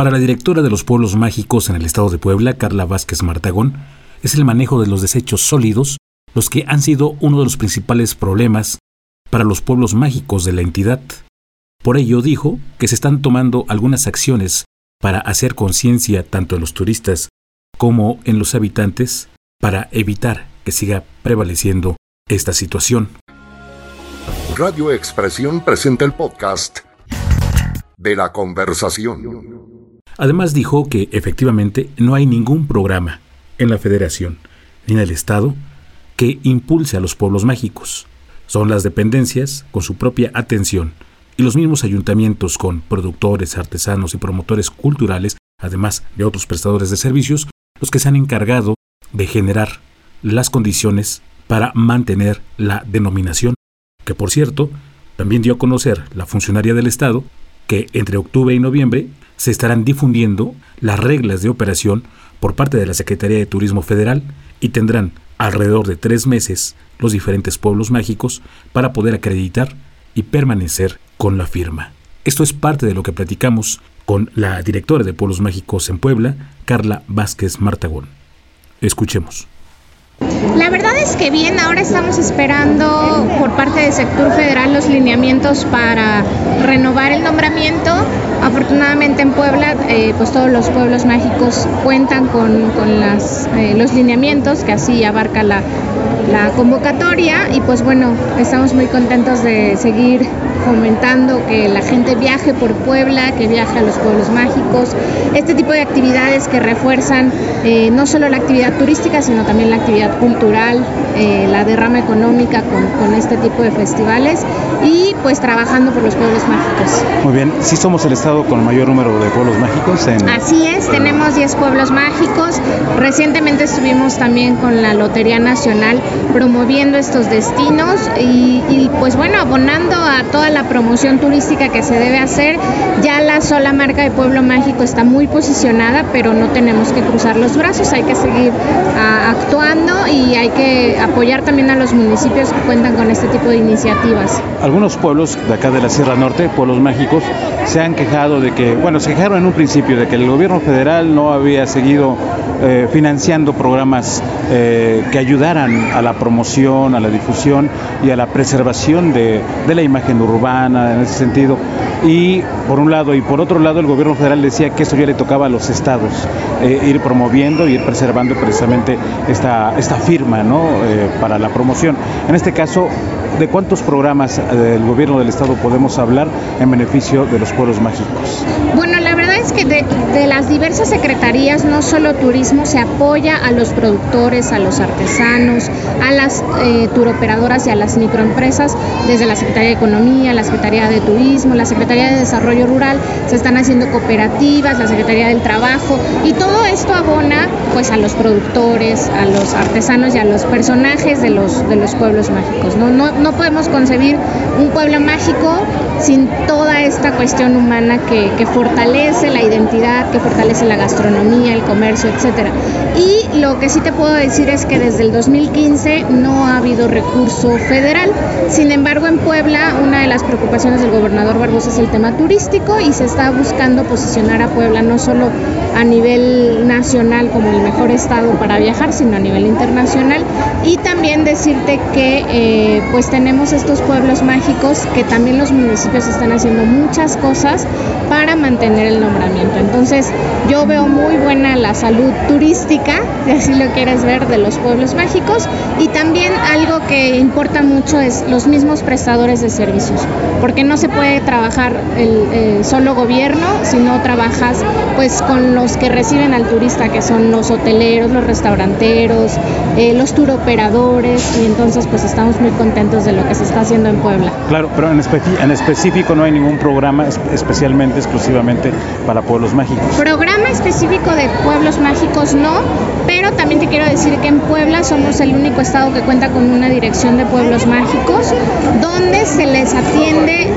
Para la directora de los pueblos mágicos en el estado de Puebla, Carla Vázquez Martagón, es el manejo de los desechos sólidos los que han sido uno de los principales problemas para los pueblos mágicos de la entidad. Por ello dijo que se están tomando algunas acciones para hacer conciencia tanto en los turistas como en los habitantes para evitar que siga prevaleciendo esta situación. Radio Expresión presenta el podcast de la conversación. Además dijo que efectivamente no hay ningún programa en la federación ni en el Estado que impulse a los pueblos mágicos. Son las dependencias con su propia atención y los mismos ayuntamientos con productores, artesanos y promotores culturales, además de otros prestadores de servicios, los que se han encargado de generar las condiciones para mantener la denominación, que por cierto, también dio a conocer la funcionaria del Estado que entre octubre y noviembre se estarán difundiendo las reglas de operación por parte de la Secretaría de Turismo Federal y tendrán alrededor de tres meses los diferentes pueblos mágicos para poder acreditar y permanecer con la firma. Esto es parte de lo que platicamos con la directora de Pueblos Mágicos en Puebla, Carla Vázquez Martagón. Escuchemos. La verdad es que bien, ahora estamos esperando por parte del sector federal los lineamientos para renovar el nombramiento. Afortunadamente en Puebla, eh, pues todos los pueblos mágicos cuentan con, eh, los lineamientos que así abarca la convocatoria y pues bueno, estamos muy contentos de seguir fomentando que la gente viaje por Puebla, que viaje a los pueblos mágicos, este tipo de actividades que refuerzan eh, no solo la actividad turística, sino también la actividad cultural, eh, la derrama económica con, con, este tipo de festivales y pues trabajando por los pueblos mágicos. Muy bien, sí somos el estado con el mayor número de pueblos mágicos. En... Así es, tenemos 10 pueblos mágicos. Recientemente estuvimos también con la Lotería Nacional promoviendo estos destinos y, y pues bueno, abonando a toda la promoción turística que se debe hacer. Ya la sola marca de Pueblo Mágico está muy posicionada, pero no tenemos que cruzar los brazos, hay que seguir ah, actuando y hay que apoyar también a los municipios que cuentan con este tipo de iniciativas. Algunos pueblos de acá de la Sierra Norte, pueblos mágicos, se han quejado de que, bueno, se quejaron en un principio de que el gobierno federal no había seguido eh, financiando programas eh, que ayudaran a la promoción, a la difusión y a la preservación de, de la imagen urbana en ese sentido. Y por un lado, y por otro lado, el gobierno federal decía que eso ya le tocaba a los estados, eh, ir promoviendo y ir preservando precisamente esta, esta firma ¿no? Para la promoción. En este caso, ¿de cuántos programas del gobierno del estado podemos hablar en beneficio de los pueblos mágicos? Que de, las diversas secretarías, no solo turismo, se apoya a los productores, a los artesanos, a las eh, turoperadoras y a las microempresas, desde la Secretaría de Economía, la Secretaría de Turismo, la Secretaría de Desarrollo Rural, se están haciendo cooperativas, la Secretaría del Trabajo, y todo esto abona pues a los productores, a los artesanos y a los personajes de los, de los pueblos mágicos. No, no, no podemos concebir un pueblo mágico sin toda esta cuestión humana que, que fortalece la que fortalece la gastronomía, el comercio, etcétera. Y lo que sí te puedo decir es que desde el 2015 no ha habido recurso federal. Sin embargo, en Puebla una de las preocupaciones del gobernador Barbosa es el tema turístico y se está buscando posicionar a Puebla no solo a nivel nacional como el mejor estado para viajar, sino a nivel internacional. Y también decirte que eh, pues tenemos estos pueblos mágicos que también los municipios están haciendo muchas cosas para mantener el nombramiento. Entonces yo veo muy buena la salud turística, si así lo quieres ver, de los pueblos mágicos. Y también algo que importa mucho es los mismos prestadores de servicios, porque no se puede trabajar el, solo gobierno si no trabajas pues con los que reciben al turista, que son los hoteleros, los restauranteros, eh, los turoperadores y entonces pues estamos muy contentos de lo que se está haciendo en Puebla. Claro, pero en, en específico no hay ningún programa especialmente exclusivamente para pueblos mágicos. Programa específico de pueblos mágicos no, pero también te quiero decir que en Puebla somos el único estado que cuenta con una dirección de pueblos mágicos donde se les atiende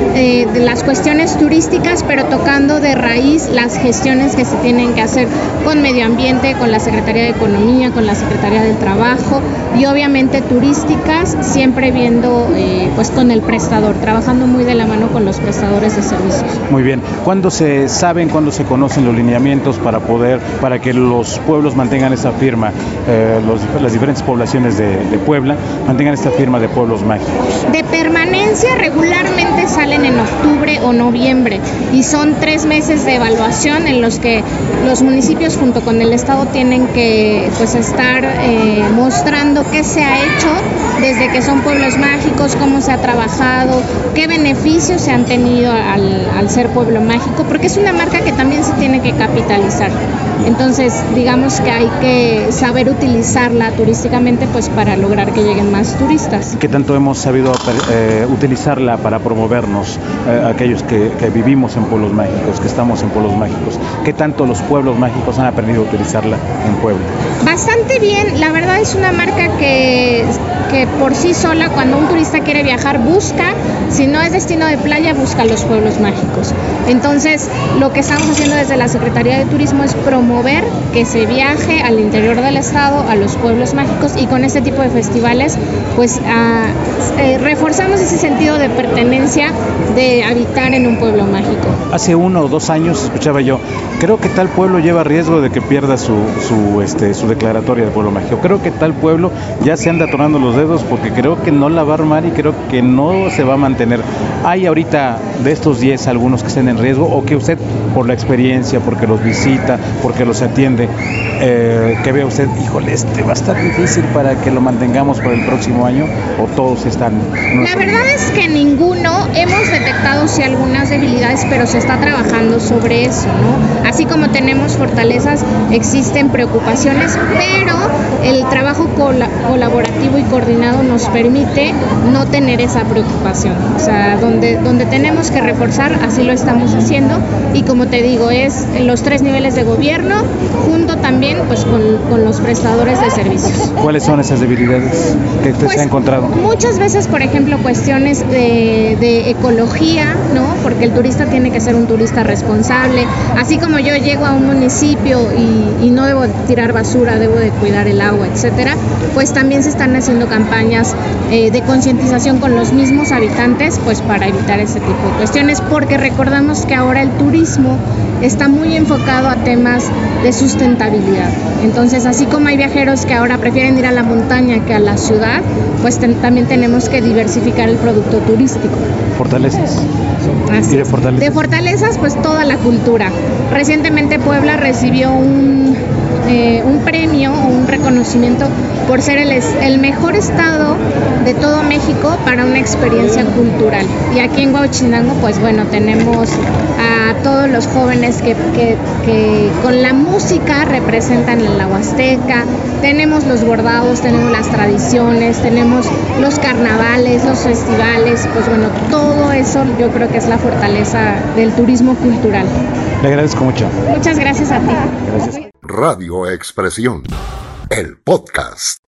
de las cuestiones turísticas, pero tocando de raíz las gestiones que se tienen que hacer con medio ambiente, con la Secretaría de Economía, con la Secretaría del Trabajo y obviamente turísticas, siempre viendo eh, pues con el prestador trabajando muy de la mano con los prestadores de servicios. Muy bien. ¿Cuándo se saben, cuándo se conocen los lineamientos para poder, para que los pueblos mantengan esa firma, eh, las diferentes poblaciones de, de, Puebla mantengan esta firma de pueblos mágicos? De permanencia regularmente salen en octubre o noviembre y son tres meses de evaluación en los que los municipios junto con el Estado tienen que pues estar eh, mostrando qué se ha hecho desde que son pueblos mágicos, cómo se ha trabajado, qué beneficios se han tenido al, al ser pueblo mágico, porque es una marca que también se tiene que capitalizar. Entonces, digamos que hay que saber utilizarla turísticamente pues para lograr que lleguen más turistas. ¿Qué tanto hemos sabido eh, utilizarla para promovernos, eh, aquellos que, vivimos en pueblos mágicos, que estamos en pueblos mágicos? ¿Qué tanto los pueblos mágicos han aprendido a utilizarla en Puebla? Bastante bien, la verdad es una marca que, que por sí sola, cuando un turista quiere viajar, busca, si no es destino de playa, busca los pueblos mágicos. Entonces, lo que estamos haciendo desde la Secretaría de Turismo es promover que se viaje al interior del estado, a los pueblos mágicos y con este tipo de festivales pues a, eh, reforzamos ese sentido de pertenencia de habitar en un pueblo mágico. Hace uno o dos años escuchaba yo, creo que tal pueblo lleva riesgo de que pierda su, este, su declaratoria de pueblo mágico. Creo que tal pueblo ya se anda atorando los dedos porque creo que no la va a armar y creo que no se va a mantener. ¿Hay ahorita de estos 10 algunos que estén en riesgo o que usted por la experiencia, porque los visita, porque los atiende, eh, que vea usted, híjole, este va a estar difícil para que lo mantengamos para el próximo año o todos están... La verdad es que ninguno, hemos detectado sí algunas debilidades, pero se está trabajando sobre eso, ¿no? Así como tenemos fortalezas, existen preocupaciones, pero el trabajo col colaborativo y coordinado nos permite no tener esa preocupación. O sea, donde, donde tenemos que reforzar, así lo estamos haciendo y como te digo, es los tres niveles de gobierno, junto también pues con, con los prestadores de servicios. ¿Cuáles son esas debilidades que usted pues, se ha encontrado? Muchas veces, por ejemplo, cuestiones de, de, ecología, ¿no? Porque el turista tiene que ser un turista responsable. Así como yo llego a un municipio y, y no debo tirar basura, debo de cuidar el agua, etcétera, pues también se están haciendo campañas eh, de concientización con los mismos habitantes, pues para evitar ese tipo de cuestiones, porque recordamos que ahora el turismo está muy enfocado a temas de sustentabilidad. Entonces, así como hay viajeros que ahora prefieren ir a la montaña que a la ciudad, pues ten, también tenemos que diversificar el producto turístico. Fortalezas. Así de fortalezas. De fortalezas, pues toda la cultura. Recientemente Puebla recibió un, eh, un premio o un reconocimiento por ser el, el mejor estado de todo México para una experiencia cultural. Y aquí en Huachinango, pues bueno, tenemos a todos los jóvenes que, que, que con la música representan la Huasteca, tenemos los bordados, tenemos las tradiciones, tenemos los carnavales, los festivales, pues bueno, todo eso yo creo que es la fortaleza del turismo cultural. Le agradezco mucho. Muchas gracias a ti. Gracias. Radio Expresión, el podcast.